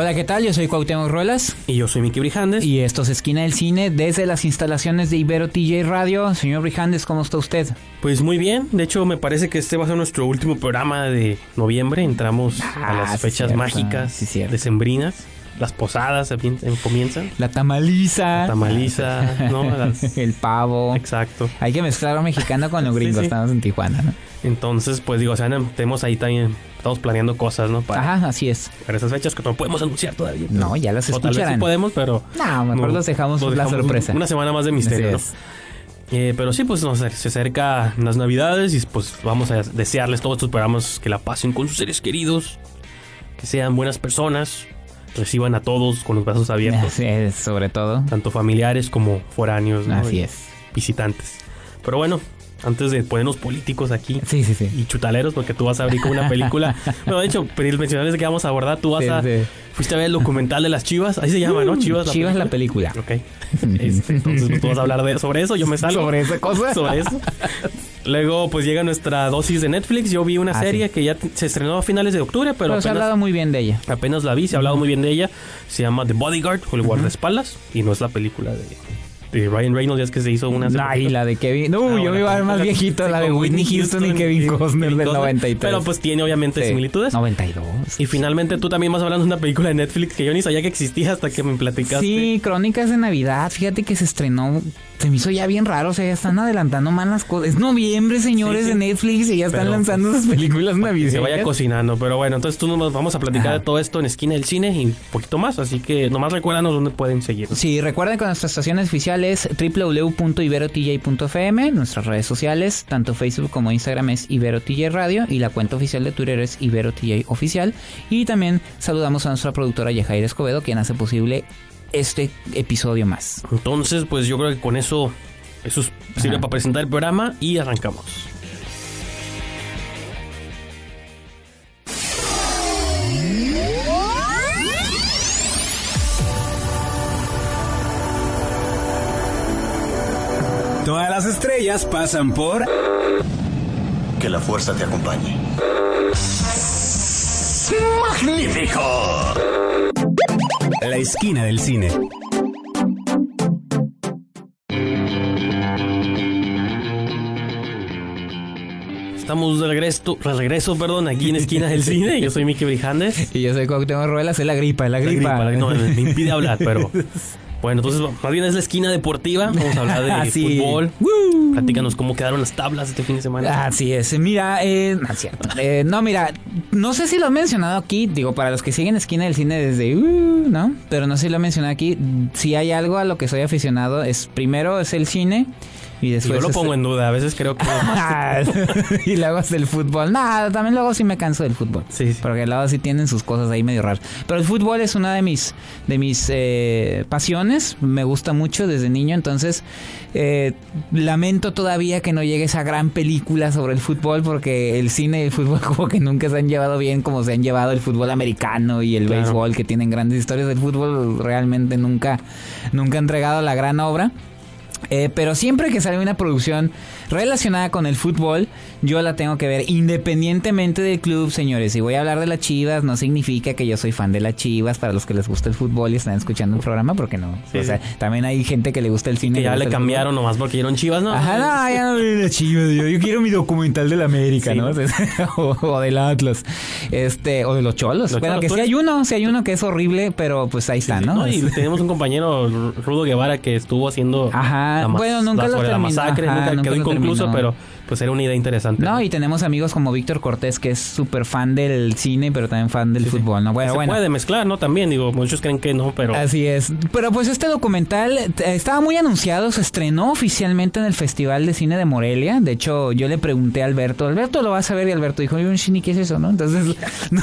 Hola, ¿qué tal? Yo soy Cuauhtémoc Ruelas Y yo soy Miki Brijandes. y esto es Esquina del Cine desde las instalaciones de Ibero TJ Radio. Señor Brijandes, ¿cómo está usted? Pues muy bien. De hecho, me parece que este va a ser nuestro último programa de noviembre. Entramos a Ah, las fechas cierto. mágicas, Sí, decembrinas. Las posadas comienzan. La tamaliza. La tamaliza, ¿no? Las- El pavo. Exacto. Hay que mezclar lo mexicano con lo gringo. Sí, sí. Estamos en Tijuana, ¿no? Entonces, pues digo, o sea, tenemos ahí también, estamos planeando cosas, ¿no? Para, Ajá, así es. para esas fechas que no podemos anunciar todavía. No, ya las O tal vez sí escucharán. podemos, pero... No, mejor no, los dejamos los la sorpresa. Una semana más de misterio, ¿no? Eh, pero sí, pues no sé, se acerca las navidades y pues vamos a desearles todos estos programas que la pasen con sus seres queridos, que sean buenas personas, reciban a todos con los brazos abiertos, es, sobre todo. tanto familiares como foráneos, ¿no? Así es. visitantes. Pero bueno, antes de ponernos políticos aquí Sí, sí, sí. y chutaleros, porque tú vas a abrir con una película. bueno, de hecho, mencionarles que vamos a abordar, tú vas Sí, a... sí. Fuiste a ver el documental de las chivas, ahí se llama, ¿no? Chivas la Chivas la película. película. Ok. Este, entonces pues, tú vas a hablar de, sobre eso, yo me salgo. ¿Sobre esa cosa? Sobre eso. Luego, pues llega nuestra dosis de Netflix. Yo vi una Ah, serie sí. que ya se estrenó a finales de octubre, pero Pero se ha hablado muy bien de ella. apenas la vi, se ha hablado muy bien de ella. Se llama The Bodyguard o el guardaespaldas. Y no es la película de, de Ryan Reynolds, ya es que se hizo una. Ay, la de Kevin. No, Ah, yo bueno, me iba a ver más viejito, la de Whitney Houston y Kevin Costner del 93. Pero pues tiene obviamente Sí. similitudes. 92. Y finalmente tú también vas hablando de una película de Netflix que yo ni sabía que existía hasta que me platicaste. Sí, Crónicas de Navidad. Fíjate que se estrenó. Se me hizo ya bien raro. O sea, ya están adelantando más las cosas. Es noviembre, señores, Sí, sí. de Netflix y ya están Pero, lanzando esas películas Que navideñas. se vaya cocinando. Pero bueno, entonces tú nos vamos a platicar Ajá. de todo esto en Esquina del Cine y un poquito más. Así que nomás recuérdanos dónde pueden seguirnos. Sí, recuerden que nuestras estaciones oficiales www.iberotj.fm, nuestras redes sociales, tanto Facebook como Instagram es IberoTJ Radio y la cuenta oficial de Twitter es IberoTJ Oficial. Y también saludamos a nuestra productora Yajair Escobedo, quien hace posible este episodio más. Entonces, pues yo creo que con eso, eso sirve Ajá. para presentar el programa y arrancamos. Todas las estrellas pasan por Que la fuerza te acompañe. La Esquina del Cine. Estamos de regreso, de regreso, perdón, aquí en Esquina del Cine. Yo soy Miki Brijandes. Y yo soy Cuauhtémoc Ruelas, es la gripa, es la La gripa. gripa, no, me impide hablar, pero... Bueno, entonces más bien es la esquina deportiva. Vamos a hablar de Ah, fútbol. Woo. Platícanos cómo quedaron las tablas este fin de semana. Así es. Mira, eh, no es cierto. Eh, no, mira, no sé si lo he mencionado aquí, digo, para los que siguen Esquina del Cine desde, uh, ¿no? Pero no sé si lo he mencionado aquí. Si hay algo a lo que soy aficionado, es primero es el cine y Y después... yo lo es- pongo en duda. A veces creo que... y luego es el fútbol. Nada, también luego sí me canso del fútbol. Sí, sí. Porque luego sí tienen sus cosas ahí medio raras. Pero el fútbol es una de mis, de mis eh, pasiones. Me gusta mucho desde niño. Entonces, eh, lamento todavía que no llegue esa gran película sobre el fútbol. Porque el cine y el fútbol como que nunca se han llevado bien como se han llevado el fútbol americano y el Claro. béisbol, que tienen grandes historias del fútbol. Realmente nunca, nunca han entregado la gran obra. Eh, pero siempre que sale una producción relacionada con el fútbol, yo la tengo que ver independientemente del club, señores. Si voy a hablar de las Chivas, no significa que yo soy fan de las Chivas para los que les gusta el fútbol y están escuchando un programa, porque no. Sí, o sea, también hay gente que le gusta el cine. Que ya le cambiaron nomás porque dieron chivas, ¿no? Ajá, no, ya no de las Chivas. Yo, yo quiero mi documental del América, Sí, ¿no? o, o del Atlas. Este, o de los Cholos. Los bueno, Cholos, que sí hay uno, sí hay uno que es horrible, pero pues ahí está, ¿no? Y tenemos un compañero, Rudo Guevara, que estuvo haciendo Ajá, la bueno, nunca la- lo sobre la masacre, ajá, nunca nunca quedó terminó. pero pues era una idea interesante. No, y tenemos amigos como Víctor Cortés, que es súper fan del cine, pero también fan del fútbol, ¿no? Bueno, se bueno. puede mezclar, ¿no? También, digo, muchos creen que no, pero... Así es. Pero pues este documental eh, estaba muy anunciado, se estrenó oficialmente en el Festival de Cine de Morelia. De hecho, yo le pregunté a Alberto, Alberto lo vas a ver y Alberto dijo, un Shini, ¿qué es eso? ¿no? Entonces no,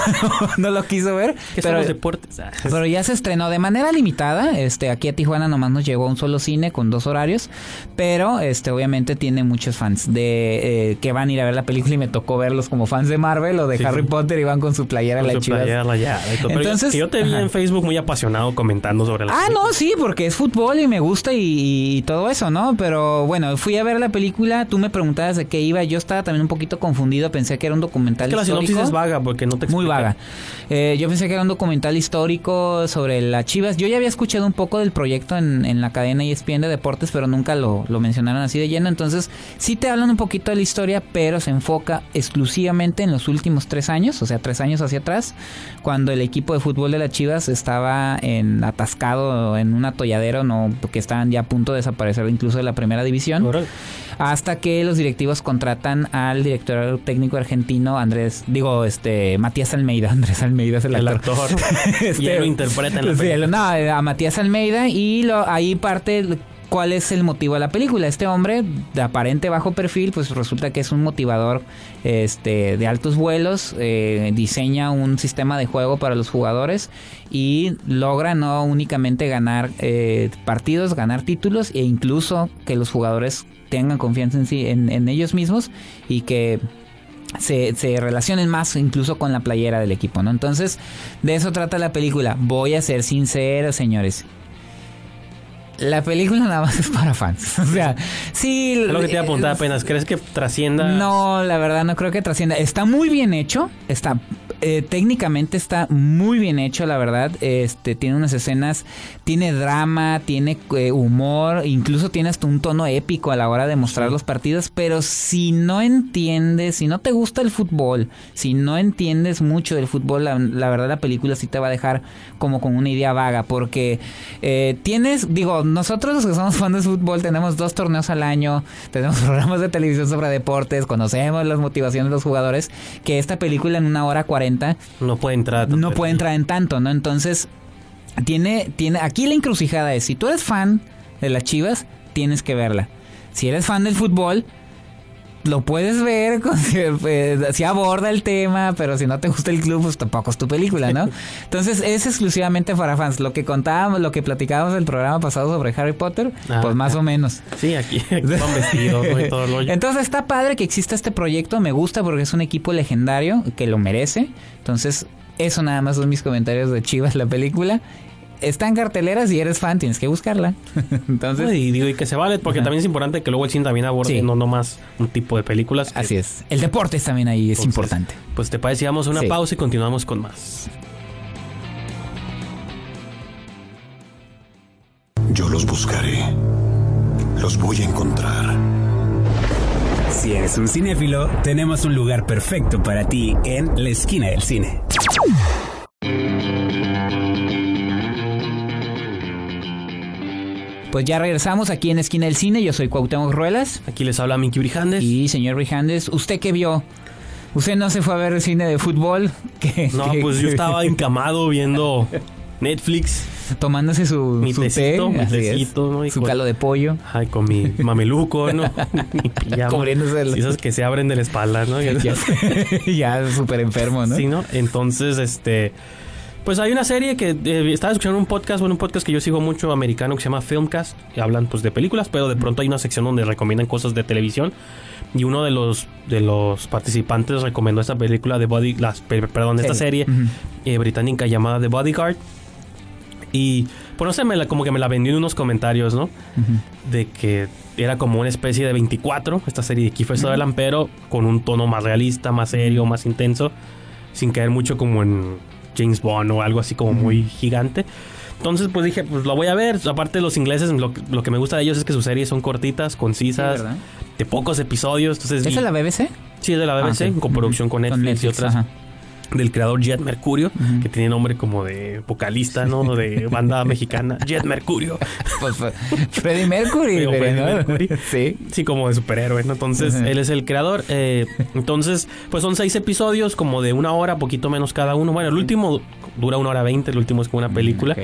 no lo quiso ver. ¿Qué son pero, los deportes? Ah, pero ya se estrenó de manera limitada. Este, aquí a Tijuana nomás nos llegó un solo cine con dos horarios. Pero este, obviamente tiene muchos fans de eh, que van a ir a ver la película y me tocó verlos como fans de Marvel o de Sí, Harry sí. Potter y van con su playera con la su chivas. playera, yo- Entonces, yo te vi ajá. en Facebook muy apasionado comentando sobre la Ah, película. no, sí, porque es fútbol y me gusta y, y todo eso, ¿no? Pero bueno, fui a ver la película, tú me preguntabas de qué iba, yo estaba también un poquito confundido, pensé que era un documental Es que la histórico. sinopsis es vaga porque no te Muy explica. vaga. Eh, yo pensé que era un documental histórico sobre las Chivas. Yo ya había escuchado un poco del proyecto en, en la cadena ESPN de deportes, pero nunca lo, lo mencionaron así de lleno. Entonces, sí te hablan un poquito de la historia, pero se enfoca exclusivamente en los últimos tres años, o sea, tres años hacia atrás, cuando el equipo de fútbol de las Chivas estaba en atascado en un atolladero, no, porque estaban ya a punto de desaparecer incluso de la primera división hasta que los directivos contratan al director técnico argentino Andrés, digo, este, Matías Almeida, Andrés Almeida es el, El actor. actor. Este, y él lo interpreta en la sí, no, a Matías Almeida y lo, ahí parte cuál es el motivo de la película. Este hombre de aparente bajo perfil, pues resulta que es un motivador este, de altos vuelos, eh, diseña un sistema de juego para los jugadores y logra no únicamente ganar eh, partidos, ganar títulos e incluso que los jugadores tengan confianza en sí, en, ellos mismos y que se, se relacionen más incluso con la playera del equipo, ¿no? Entonces, de eso trata la película. Voy a ser sincero, señores. La película nada más es para fans. O sea, sí. Es lo que te iba a apuntar eh, apenas. ¿Crees que trascienda? No, la verdad no creo que trascienda. Está muy bien hecho. Está eh, técnicamente está muy bien hecho, la verdad. Este tiene unas escenas, tiene drama, tiene eh, humor, incluso tiene hasta un tono épico a la hora de mostrar los partidos. Pero si no entiendes, si no te gusta el fútbol, si no entiendes mucho del fútbol, la, la verdad la película sí te va a dejar como con una idea vaga, porque eh, tienes, digo, nosotros los que somos fans de fútbol tenemos dos torneos al año, tenemos programas de televisión sobre deportes, conocemos las motivaciones de los jugadores, que esta película en una hora cuarenta No puede entrar. no puede entrar en tanto, ¿no? Entonces, tiene, tiene, aquí la encrucijada es, si tú eres fan de las Chivas, tienes que verla. Si eres fan del fútbol, lo puedes ver, con, si aborda el tema, pero si no te gusta el club, pues tampoco es tu película, ¿no? Entonces es exclusivamente para fans. Lo que contábamos, lo que platicábamos del programa pasado sobre Harry Potter, Ah. pues más o menos. Sí, aquí, aquí van vestidos ¿no? y todo el rollo. Entonces está padre que exista este proyecto, me gusta porque es un equipo legendario que lo merece. Entonces, eso nada más son mis comentarios de Chivas, la película. Está en carteleras y eres fan, tienes que buscarla. Entonces, y digo, y que se vale, porque también es importante que luego el cine también aborde Sí. no nomás un tipo de películas. que- así es. El deporte también ahí es Entonces, importante. Pues te parece, vamos a una Sí. pausa y continuamos con más. Yo los buscaré. Los voy a encontrar. Si eres un cinéfilo, tenemos un lugar perfecto para ti en la esquina del cine. Pues ya regresamos aquí en Esquina del Cine. Yo soy Cuauhtémoc Ruelas. Aquí les habla Minky Brijandes. Y señor Brijandes, ¿usted qué vio? ¿Usted no se fue a ver el cine de fútbol? ¿Qué- No, qué- pues yo estaba encamado viendo Netflix. Tomándose su, Mi su tecito, té, mi tecito, ¿no? Y su con- calo de pollo. Ay, con mi mameluco, ¿no? Mi pijama. Esas que se abren de la espalda, ¿no? ya ya súper enfermo, ¿no? Sí, ¿no? Entonces, este... Pues hay una serie que eh, estaba escuchando un podcast, bueno, un podcast que yo sigo mucho americano que se llama Filmcast, que hablan pues de películas, pero de pronto hay una sección donde recomiendan cosas de televisión y uno de los de los participantes recomendó esta película de Body, las, per- perdón, esta serie eh, británica llamada The Bodyguard y pues no sé, me la- como que me la vendió en unos comentarios, ¿no? De que era como una especie de 24, esta serie de Kiefer Sutherland, pero con un tono más realista, más serio, más intenso, sin caer mucho como en James Bond o algo así como muy gigante. Entonces, pues dije, pues lo voy a ver. Aparte, los ingleses, lo, que- lo que me gusta de ellos es que sus series son cortitas, concisas, de pocos episodios. Entonces, ¿Es de la BBC? sí, es de la BBC, Ah, sí. con producción con. Netflix, y otras. ajá. Del creador Jet Mercurio, que tiene nombre como de vocalista, ¿no? De banda mexicana. Jet Mercurio. Pues fue Freddie Mercury, Digo, pero Freddie no. Mercury. Sí. Sí, como de superhéroe, ¿no? Entonces, él es el creador. Eh, entonces, pues son seis episodios, como de una hora, poquito menos cada uno. Bueno, el último dura una hora veinte, el último es como una película. Ok.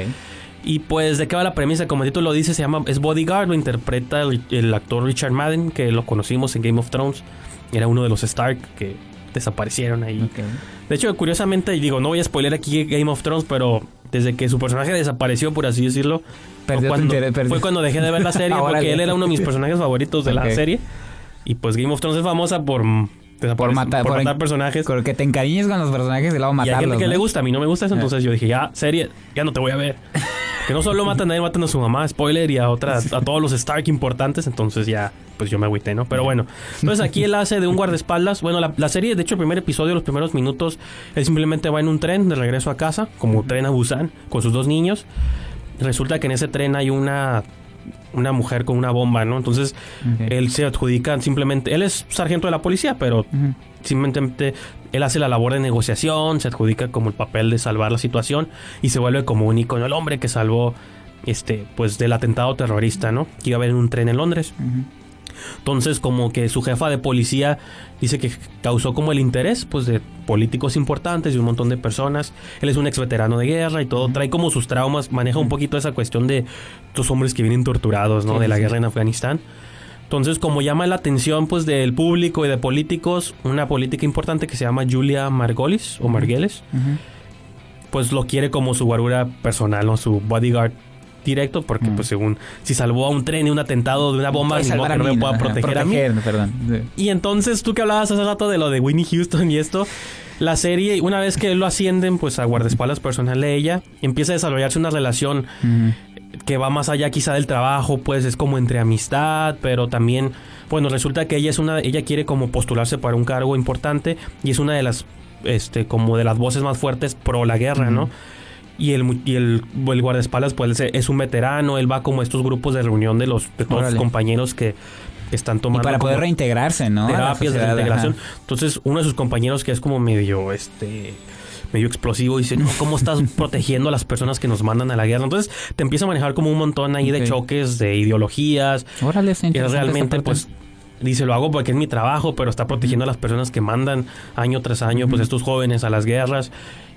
Y pues, ¿de qué va la premisa? Como el título lo dice, se llama... Es Bodyguard, lo interpreta el, el actor Richard Madden, que lo conocimos en Game of Thrones. Era uno de los Stark que desaparecieron ahí. De hecho, curiosamente, y digo, no voy a spoiler aquí Game of Thrones, pero desde que su personaje desapareció, por así decirlo, fue cuando, interés, perdió. fue cuando dejé de ver la serie, porque él era uno de mis personajes favoritos de la serie. Y pues Game of Thrones es famosa por, Por matar, por por matar personajes. Con que te encariñes con los personajes y luego Y hay matarlos. gente que ¿no? le gusta, a mí no me gusta eso, entonces yo dije, ya, serie, ya no te voy a ver. Que no solo matan a él, matan a su mamá, spoiler, y a otras, a todos los Stark importantes, entonces ya, pues yo me agüité, ¿no? Pero bueno, entonces aquí él hace de un guardaespaldas, bueno, la, la serie, de hecho, el primer episodio, los primeros minutos, él simplemente va en un tren de regreso a casa, como tren a Busan, con sus dos niños. Resulta que en ese tren hay una una mujer con una bomba, ¿no? Entonces él se adjudica simplemente, él es sargento de la policía, pero simplemente él hace la labor de negociación, se adjudica como el papel de salvar la situación y se vuelve como un icono, el hombre que salvó este pues del atentado terrorista, ¿no? Que iba a haber en un tren en Londres. Entonces, como que su jefa de policía dice que causó como el interés, pues, de políticos importantes y un montón de personas. Él es un ex veterano de guerra y todo. Trae como sus traumas, maneja un poquito esa cuestión de estos hombres que vienen torturados, ¿no? Sí, de la sí. guerra en Afganistán. Entonces, como llama la atención, pues, del público y de políticos, una política importante que se llama Julia Margolis o Margueles, pues lo quiere como su guarura personal, ¿no? Su bodyguard directo, porque, Mm. pues, según si salvó a un tren de un atentado de una bomba, ni modo que no me pueda proteger a mí. proteger, perdón. Sí. Y entonces tú que hablabas hace rato de lo de Winnie Houston y esto, la serie, una vez que lo ascienden pues a guardaespaldas personal de ella, empieza a desarrollarse una relación. Que va más allá quizá del trabajo, pues es como entre amistad, pero también, bueno, resulta que ella es una, ella quiere como postularse para un cargo importante y es una de las, este, como de las voces más fuertes pro la guerra, ¿no? Y el, y el, el guardaespaldas pues es- un veterano, él va como a estos grupos de reunión de los de todos sus compañeros que están Y tomando para poder reintegrarse, ¿no? Terapias de reintegración. ajá. Entonces, uno de sus compañeros que es como medio, este, medio explosivo, dice, no, ¿cómo estás protegiendo a las personas que nos mandan a la guerra? Entonces, te empieza a manejar como un montón ahí de choques, de ideologías. Órale, Y realmente, pues, dice, lo hago porque es mi trabajo, pero está protegiendo a las personas que mandan año tras año, pues, estos jóvenes a las guerras.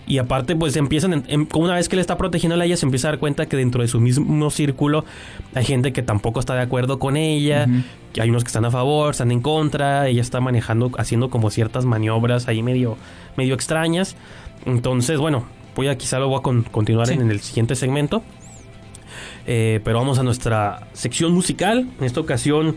Y aparte, pues empiezan, en- una vez que le está protegiendo a ella, se empieza a dar cuenta que dentro de su mismo círculo hay gente que tampoco está de acuerdo con ella, que hay unos que están a favor, están en contra, ella está manejando, haciendo como ciertas maniobras ahí medio, medio extrañas. Entonces, bueno, voy a quizá lo voy a con- continuar Sí. en el siguiente segmento. Eh, pero vamos a nuestra sección musical. En esta ocasión,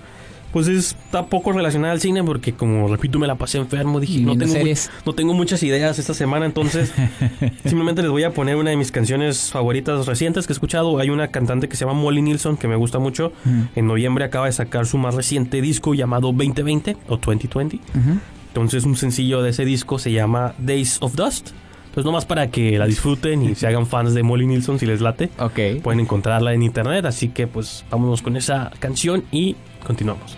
pues está poco relacionada al cine porque, como repito, me la pasé enfermo. Dije, no tengo, mu- series. no tengo muchas ideas esta semana, entonces simplemente les voy a poner una de mis canciones favoritas recientes que he escuchado. Hay una cantante que se llama Molly Nilsson que me gusta mucho. Ujú. En noviembre acaba de sacar su más reciente disco llamado 2020 o 2020. Ujú. Entonces un sencillo de ese disco se llama Days of Dust. Entonces nomás para que la disfruten y se hagan fans de Molly Nilsson si les late. Ok. Pueden encontrarla en internet, así que pues vámonos con esa canción y continuamos.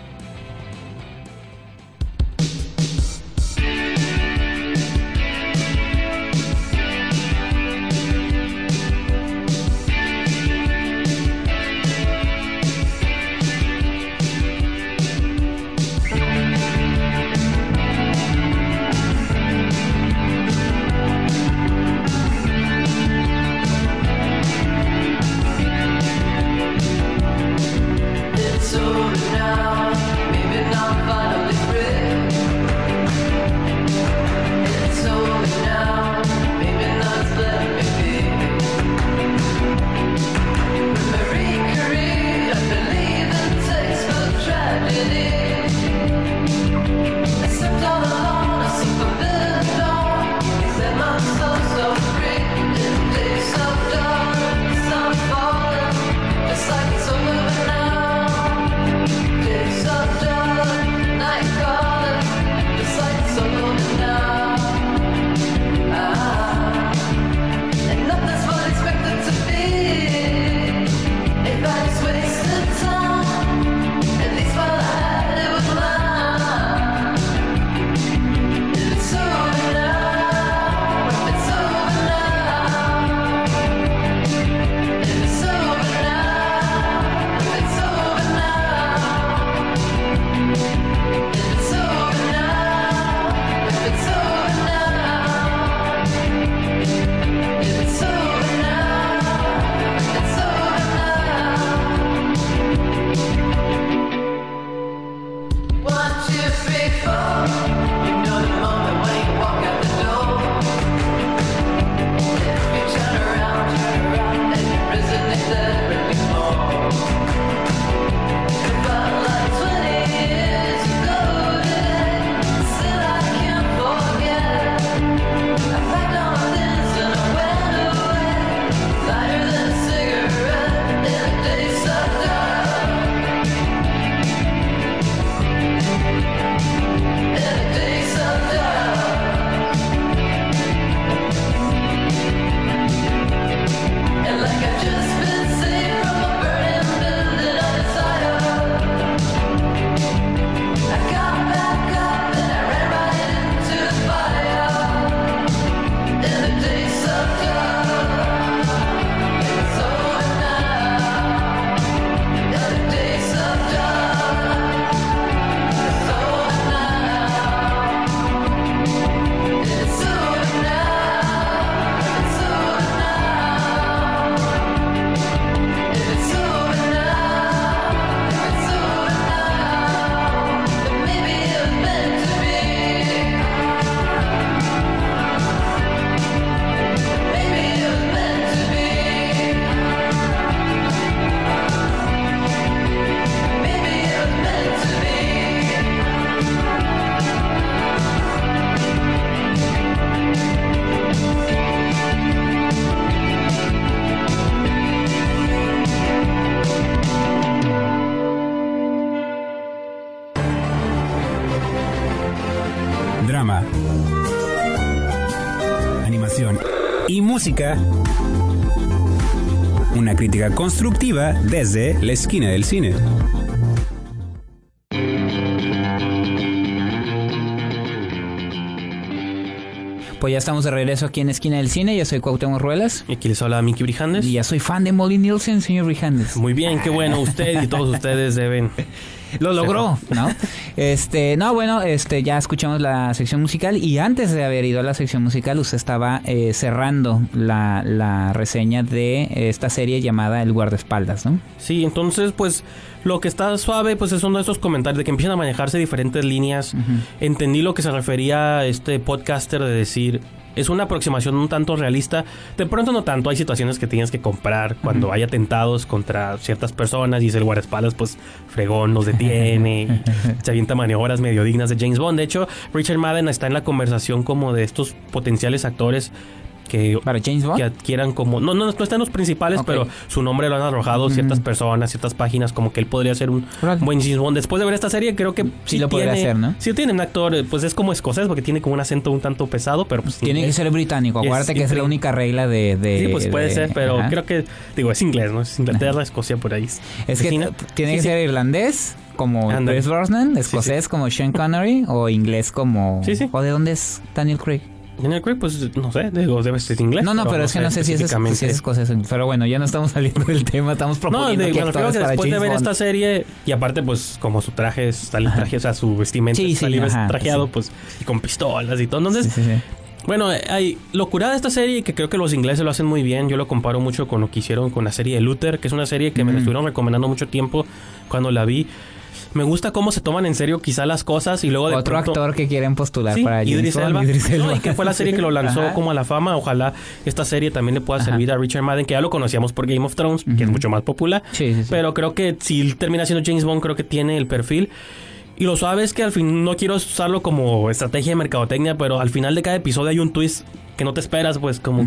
Música. Una crítica constructiva desde la esquina del cine. Pues ya estamos de regreso aquí en Esquina del Cine. Yo soy Cuauhtémoc Ruelas. Y aquí les habla Mickey Brijandes. Y ya soy fan de Molly Nielsen, señor Brijandes. Muy bien, qué bueno. Usted y todos ustedes deben. Lo logró, ¿no? Este, no, bueno, este, ya escuchamos la sección musical y antes de haber ido a la sección musical, usted estaba eh, cerrando la, la reseña de esta serie llamada El guardaespaldas, ¿no? Sí, entonces, pues, lo que está suave, pues, son esos comentarios de que empiezan a manejarse diferentes líneas. Entendí lo que se refería a este podcaster de decir, es una aproximación un tanto realista. De pronto no tanto, hay situaciones que tienes que comprar cuando hay atentados contra ciertas personas y es el guardaespaldas, pues fregón, los detiene, y maniobras medio dignas de James Bond. De hecho, Richard Madden está en la conversación como de estos potenciales actores que, ¿Para James Bond? que adquieran como... No, no, no están los principales, Ok. pero su nombre lo han arrojado ciertas personas, ciertas páginas, como que él podría ser un buen James Bond. Después de ver esta serie, creo que Sí lo podría tiene- hacer, ¿no? Sí tiene un actor, eh, pues es como escocés, porque tiene como un acento un tanto pesado, pero pues... Tiene que es- ser británico. es Acuérdate que es la única regla de. de- Sí, pues puede de- ser, pero Ajá. creo que, digo, es inglés, ¿no? Es Inglaterra, Escocia, por ahí. Es que tiene que sí. ser irlandés, como Ándale. Chris Brosnan, Sí, escocés, como Sean Connery, o inglés, como. Sí, sí. ¿O de dónde es Daniel Craig? Daniel Craig, pues no sé, digo, debe ser inglés. No, no, pero, es que no sé si es, si es escocés. Pero bueno, ya no estamos saliendo del tema, estamos No, proponiendo de, aquí me refiero a actores que para después de ver Bond. esta serie, y aparte, pues, como su traje está traje, o sea, su vestimenta Sí, sí, ajá, trajeado, sí. pues, y con pistolas y todo. Entonces, Sí, sí, sí. Bueno, hay locura de esta serie que creo que los ingleses lo hacen muy bien. Yo lo comparo mucho con lo que hicieron con la serie de Luther, que es una serie que me la estuvieron recomendando mucho tiempo cuando la vi. Me gusta cómo se toman en serio quizá las cosas y luego de Otro pronto... actor que quieren postular Sí, para Idris Elba. Idris Elba. No, y que fue la serie que lo lanzó Ajá. como a la fama. Ojalá esta serie también le pueda Ajá. servir a Richard Madden, que ya lo conocíamos por Game of Thrones, que es mucho más popular. Sí. Pero creo que si termina siendo James Bond, creo que tiene el perfil. Y lo suave es que al fin no quiero usarlo como estrategia de mercadotecnia, pero al final de cada episodio hay un twist que no te esperas, pues como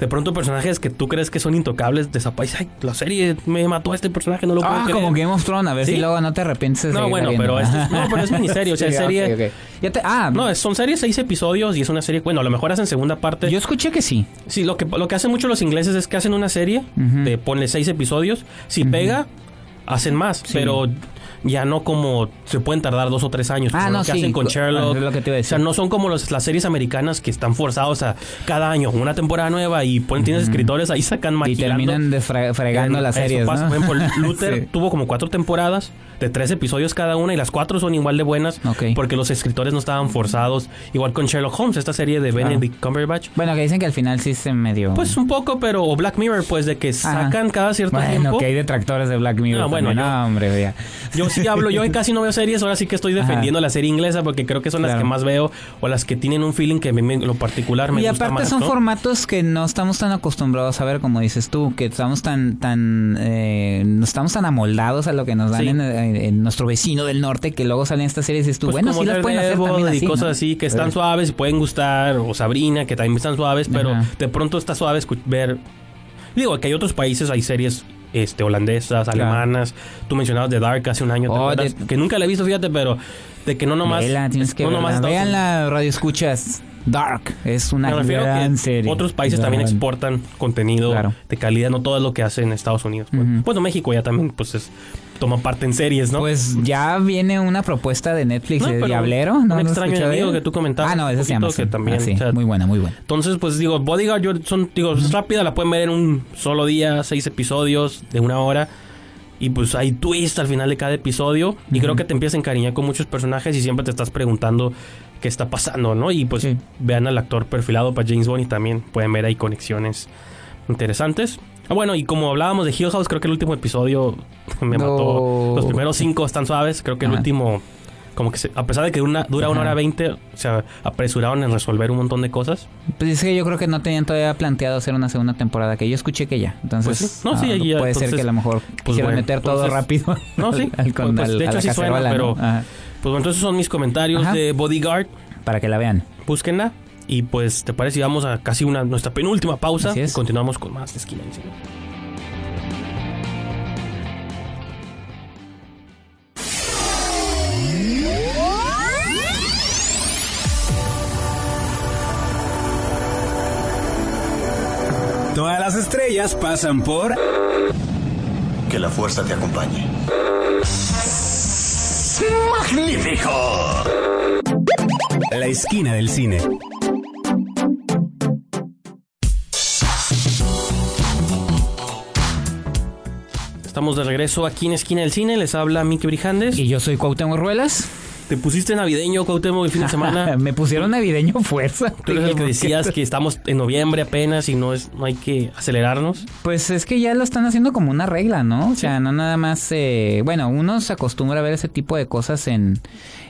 de pronto personajes que tú crees que son intocables desaparecen. Ay, la serie me mató a este personaje, no lo puedo Ah, creer. como Game of Thrones, a ver Sí. si luego no te arrepientes de No, bueno, viendo. pero es- no, pero es miniserie, o sea, Sí, serie-. Ya te- ah, No, es- son series seis episodios y es una serie, bueno, a lo mejor hacen segunda parte. yo escuché que sí. Sí, lo que, lo que hacen mucho los ingleses es que hacen una serie, Ujú. de ponle seis episodios, si pega, hacen más, Sí. pero ya no como se pueden tardar dos o tres años. Ah, no, lo que sí. hacen con Ah, Sherlock. lo que te iba a O sea, decir. no son como los- las series americanas que están forzados a cada año una temporada nueva y ponen, tienes escritores ahí sacan Y maquilando. terminan desfre- fregando las series, pasa. ¿no? Por ejemplo, Luther Sí. tuvo como cuatro temporadas de tres episodios cada una y las cuatro son igual de buenas Ok. porque los escritores no estaban forzados. Igual con Sherlock Holmes, esta serie de. Benedict Cumberbatch. Bueno, que dicen que al final sí se medio... Pues un poco, pero o Black Mirror, pues de que Ajá. sacan cada cierto bueno, tiempo. que hay detractores de Black Mirror Ah, bueno, yo- No, hombre, ya. Yo sí hablo, yo casi no veo series, ahora sí que estoy defendiendo la serie inglesa porque creo que son las que más veo o las que tienen un feeling que a mí me- lo particular me y gusta aparte más. son ¿no? formatos que no estamos tan acostumbrados a ver, como dices tú, que estamos tan, tan, eh, no estamos tan amoldados a lo que nos dan Sí. en, en- en nuestro vecino del norte, que luego salen estas series y dices tú, Pues bueno, como sí las pueden hacer Daredevil también y así, cosas ¿no? así que están suaves y pueden gustar o Sabrina que también están suaves pero Ajá. de pronto está suave ver digo que hay otros países hay series este holandesas alemanas tú mencionabas The Dark hace un año ¿te Oh, de- que nunca la he visto fíjate pero de que no nomás Vela, tienes que no nomás Vean la radio escuchas. Dark es una Me gran que serie. otros países también exportan contenido Claro. de calidad, no todo es lo que hacen en Estados Unidos. Bueno, México ya también pues es- toma parte en series, ¿no? Pues ya viene una propuesta de Netflix No, de Diablero. un ¿no? ¿No has extraño ella? que tú comentabas Ah, no, un esa se llama que también, Ah, sí, o sea, muy buena, muy buena. Entonces, pues digo, Bodyguard yo son, digo, es rápida, la pueden ver en un solo día, seis episodios de una hora. Y pues hay twist al final de cada episodio. Y creo que te empiezas a encariñar con muchos personajes y siempre te estás preguntando qué está pasando, ¿no? Y pues Sí. vean al actor perfilado para James Bond y también pueden ver ahí conexiones interesantes. Ah, bueno, y como hablábamos de Hill House, creo que el último episodio me No. mató. Los primeros cinco están suaves. Creo que el Ajá. último, como que se- a pesar de que una, dura una hora veinte, se apresuraron en resolver un montón de cosas. Pues es que yo creo que no tenían todavía planteado hacer una segunda temporada, que yo escuché que ya. Entonces, Pues sí. No, sí, ah, ya, puede ser que a lo mejor pues quisieran bueno, meter todo rápido. No, sí. al, Pues, al- de hecho sí suena, pero-. Pues bueno, entonces son mis comentarios de Bodyguard. Para que la vean. Búsquenla. Y pues, ¿te parece? Vamos a casi una nuestra penúltima pausa. Y continuamos con más de Esquina en Cine. Todas las estrellas pasan por Que la fuerza te acompañe. ¡Magnífico! La esquina del cine. Estamos de regreso aquí en Esquina del Cine. Les habla Miki Brijandes. Y yo soy Cuauhtémoc Ruelas. ¿Te pusiste navideño, Cuauhtémoc, el fin de semana? Me pusieron navideño fuerza. Tú eres el que decías que estamos en noviembre apenas y no es no hay que acelerarnos. Pues es que ya lo están haciendo como una regla, ¿no? O sea, no nada más... eh, bueno, uno se acostumbra a ver ese tipo de cosas en,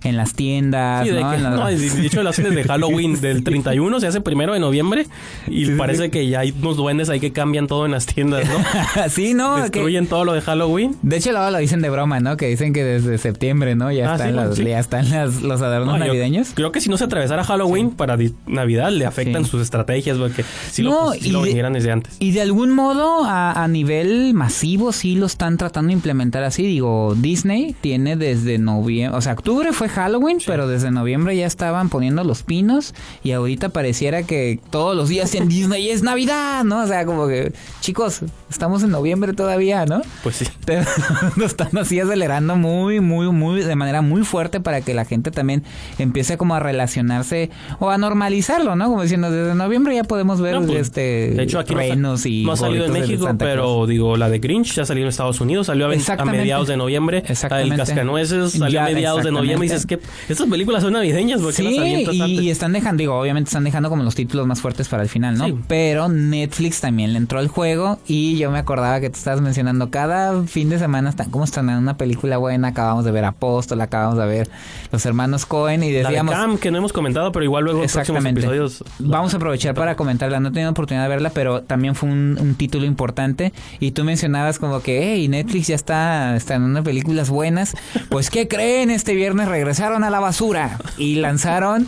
en las tiendas, Sí, de, ¿no? que- En la- no, de hecho, las cenas de Halloween del 31 se hace primero de noviembre y parece que ya hay unos duendes ahí que cambian todo en las tiendas, ¿no? sí, ¿no? Que- Destruyen todo lo de Halloween. de hecho, luego lo dicen de broma, ¿no? Que dicen que desde septiembre, ¿no? Ya Ah, están, las- ya están las- los adornos No, yo navideños. Creo que si no se atravesara Halloween para Navidad le afectan sus estrategias porque si No, lo, sí y lo de- vinieran desde antes. Y de algún modo, a, a nivel masivo, sí lo están tratando de implementar así. Digo, Disney tiene desde noviembre, o sea, octubre fue Halloween, pero desde noviembre ya estaban poniendo los pinos y ahorita pareciera que todos los días en Disney es Navidad, ¿no? O sea, como que, chicos, estamos en noviembre todavía, ¿no? Pues sí. Pero lo están así acelerando muy, muy, muy, de manera muy fuerte para que la gente también empiece como a relacionarse o a normalizarlo, ¿no? Como diciendo, desde noviembre ya podemos ver No, pues, este de hecho, aquí renos y no ha salido en México, pero digo, la de Grinch ya salió en Estados Unidos, salió a, Exactamente. mediados de noviembre. La del Exactamente. Cascanueces salió Ya, a mediados de noviembre y que estas películas son navideñas, ¿por qué las Sí, avientas y, antes? y están dejando, digo, obviamente están dejando como los títulos más fuertes para el final, ¿no? Sí. Pero Netflix también le entró al juego y yo me acordaba que te estabas mencionando cada fin de semana están como estrenando una película buena, acabamos de ver Apóstol, acabamos de ver Los Hermanos Cohen y La de decíamos... Cam, que no hemos comentado, pero igual luego Exactamente. episodios... Vamos a aprovechar para comentarla. No he tenido oportunidad de verla, pero también fue un, un título importante. Y tú mencionabas como que, hey, Netflix ya está estrenando películas buenas. Pues, ¿qué creen? Este viernes regresaron a la basura y lanzaron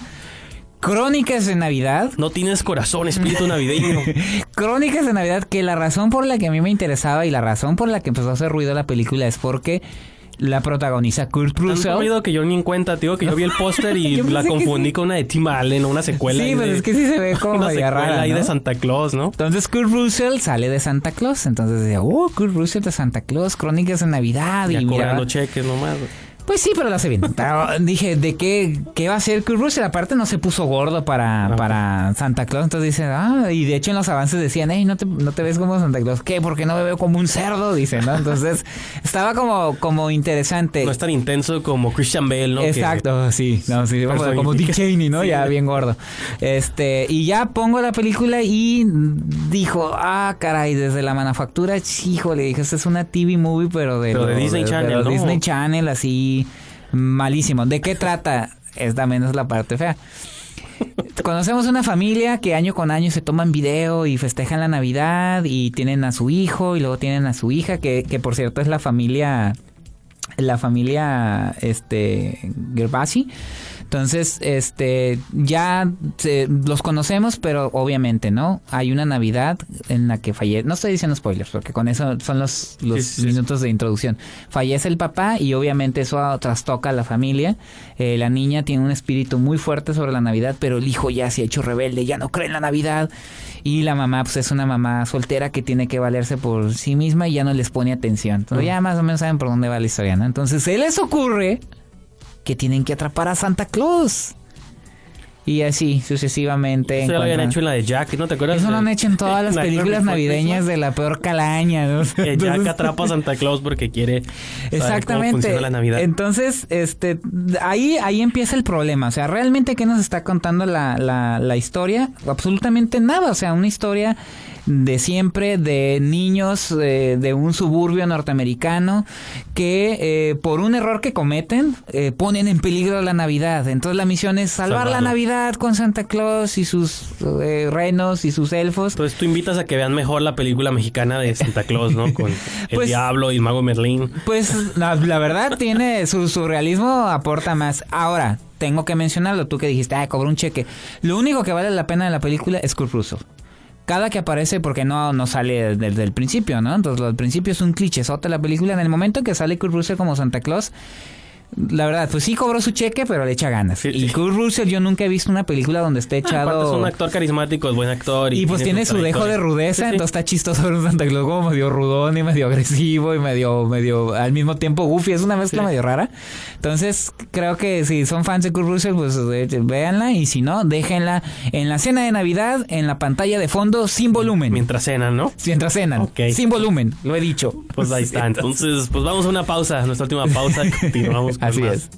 Crónicas de Navidad. No tienes corazón, espíritu navideño. Crónicas de Navidad, que la razón por la que a mí me interesaba y la razón por la que empezó a hacer ruido la película es porque la protagoniza Kurt Russell. ruido que yo ni en cuenta, tío, que yo vi el póster y la confundí sí. con una de Tim Allen, una secuela. Sí, pero de- es que sí se ve como una secuela rara, ahí de. Santa Claus, ¿no? Entonces Kurt Russell sale de Santa Claus. Entonces decía, oh, Kurt Russell de Santa Claus, crónicas de Navidad. Ya y cobrando miraba- cheques nomás. Pues sí, pero lo hace bien. Pero dije, ¿de qué, qué va a hacer Kurt Russell? Aparte no se puso gordo para, Ah, para Santa Claus. Entonces dice, ah, y de hecho en los avances decían, hey, no te, no te ves como Santa Claus. ¿Qué? Porque no me veo como un cerdo, dice, ¿no? Entonces estaba como, como interesante. No es tan intenso como Christian Bale, ¿no? Que- Exacto, sí, no, sí, como, como Dick. Cheney, ¿no? Sí. Ya bien gordo. Este, y ya pongo la película y dijo, ah, caray, desde la manufactura, híjole, dije, esta es una TV movie, pero de, Pero de Disney Channel, ¿no? Disney Channel, así, malísimo. ¿De qué trata? Es también es la parte fea. Conocemos una familia que año con año se toman video y festejan la Navidad y tienen a su hijo y luego tienen a su hija, que, que por cierto es la familia la familia este Gervasi. Entonces, este ya se- los conocemos, pero obviamente, ¿no? Hay una Navidad en la que fallece, no estoy diciendo spoilers, porque con eso son los, los Sí, sí, sí. minutos de introducción. Fallece el papá y obviamente eso trastoca a la familia. Eh, la niña tiene un espíritu muy fuerte sobre la Navidad, pero el hijo ya se ha hecho rebelde, ya no cree en la Navidad. Y la mamá, pues es una mamá soltera que tiene que valerse por sí misma y ya no les pone atención. Entonces ya más o menos saben por dónde va la historia, ¿no? Entonces se les ocurre que tienen que atrapar a Santa Claus. Y así sucesivamente. Eso ya lo habían hecho en la de Jack, ¿no te acuerdas? Eso lo han hecho en todas las películas navideñas de la peor calaña, ¿no? Que Jack atrapa a Santa Claus porque quiere saber cómo Exactamente. la Navidad. Entonces, este, ahí, ahí empieza el problema. O sea, realmente qué nos está contando la, la, la historia? Absolutamente nada. O sea, una historia de siempre de niños eh, de un suburbio norteamericano que eh, por un error que cometen eh, ponen en peligro la Navidad. Entonces la misión es salvar la. Navidad con Santa Claus y sus eh, renos y sus elfos. Entonces tú invitas a que vean mejor la película mexicana de Santa Claus, ¿no? Con el Pues- diablo y el mago Merlín. Pues la, la verdad tiene su surrealismo aporta más. Ahora, tengo que mencionarlo, tú que dijiste, ah, cobró un cheque. Lo único que vale la pena de la película es Kurt Russell. Cada que aparece, porque no, no sale desde el principio, ¿no? Entonces, al principio es un clichezote la película. En el momento que sale Kurt Russell como Santa Claus, la verdad, pues sí cobró su cheque, pero le echa ganas. Sí, y. Kurt Russell, yo nunca he visto una película donde esté Ah, echado. aparte es un actor carismático, es buen actor. y pues tiene su dejo de rudeza, Sí, sí. entonces está chistoso ver un Santa Claus como medio rudón y medio agresivo y medio, medio al mismo tiempo goofy. Es una mezcla medio rara. Entonces, creo que si son fans de Kurt Russell, pues eh, véanla. Y si no, déjenla en la cena de Navidad, en la pantalla de fondo, sin volumen. Mientras cenan, ¿no? Mientras cenan. Ok. Sin volumen, lo he dicho. Pues ahí está. Entonces, pues vamos a una pausa, nuestra última pausa y continuamos con Así más. es.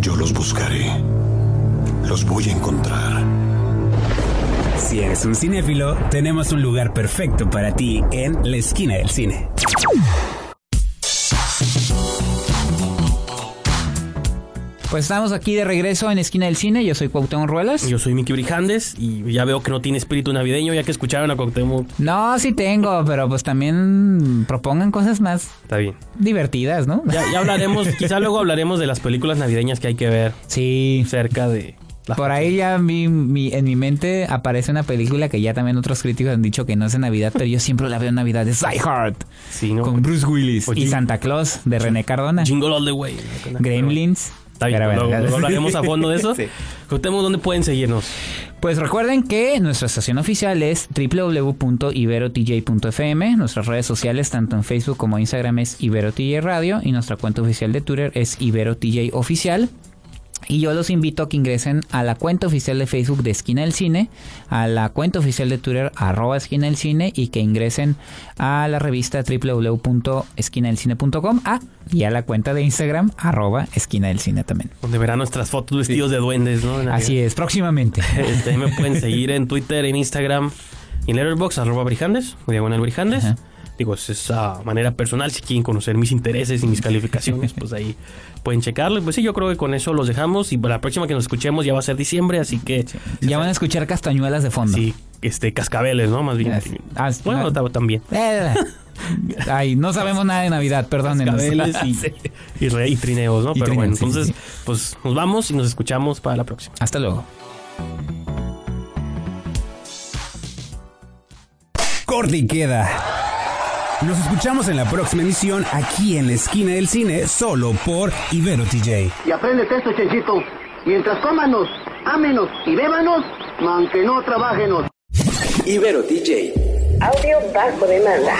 Yo los buscaré. Los voy a encontrar. Si eres un cinéfilo, tenemos un lugar perfecto para ti en la esquina del cine. Pues estamos aquí de regreso en Esquina del Cine. Yo soy Cuauhtémoc Ruelas. Yo soy Miki Brijandes y ya veo que no tiene espíritu navideño, ya que escucharon a Cuauhtémoc. No, sí tengo, pero pues también propongan cosas más Está bien. divertidas, ¿no? Ya, ya hablaremos, quizá luego hablaremos de las películas navideñas que hay que ver Sí. cerca de... la- Por ahí ya vi, mi, en mi mente aparece una película que ya también otros críticos han dicho que no es de Navidad, pero yo siempre la veo en Navidad. Es Die Hard, Sí, ¿no? con Bruce Willis O y Santa Claus de René Cardona. Jingle All the Way. Gremlins. Está bien, Pero bueno, luego, ya- luego hablaremos a fondo de eso. Sí. Cuauhtémoc, ¿dónde pueden seguirnos? Pues recuerden que nuestra estación oficial es www.iberotj.fm. Nuestras redes sociales, tanto en Facebook como Instagram, es IberoTJ Radio. Y nuestra cuenta oficial de Twitter es IberoTJ Oficial. Y yo los invito a que ingresen a la cuenta oficial de Facebook de Esquina del Cine, a la cuenta oficial de Twitter, arroba Esquina del Cine, y que ingresen a la revista www.esquinadelcine.com ah, y a la cuenta de Instagram, arroba Esquina del Cine también. Donde verán nuestras fotos vestidos de duendes, ¿no? Así es, próximamente. Este, me pueden seguir en Twitter, en Instagram en Letterboxd, arroba Brijandes, o diagonal Brijandes. Ajá. Digo, es esa manera personal. Si quieren conocer mis intereses y mis calificaciones, pues ahí pueden checarlo. Pues sí, yo creo que con eso los dejamos. Y para la próxima que nos escuchemos ya va a ser diciembre, así que Ya van a escuchar castañuelas de fondo. sí, este, cascabeles, ¿no? Más bien. Ah, bueno, ah. ta- también. Eh, Ay, no sabemos nada de Navidad, perdónenos. Cascabeles y, y, re- y trineos, ¿no? Y Pero bueno, sí, entonces, pues nos vamos y nos escuchamos para la próxima. Hasta luego. Corte y queda. Nos escuchamos en la próxima emisión aquí en la esquina del cine, solo por Ibero TJ. Y apréndete esto, Chenchito. Mientras cómanos, ámenos y bébanos, aunque no trabajenos. Audio bajo demanda.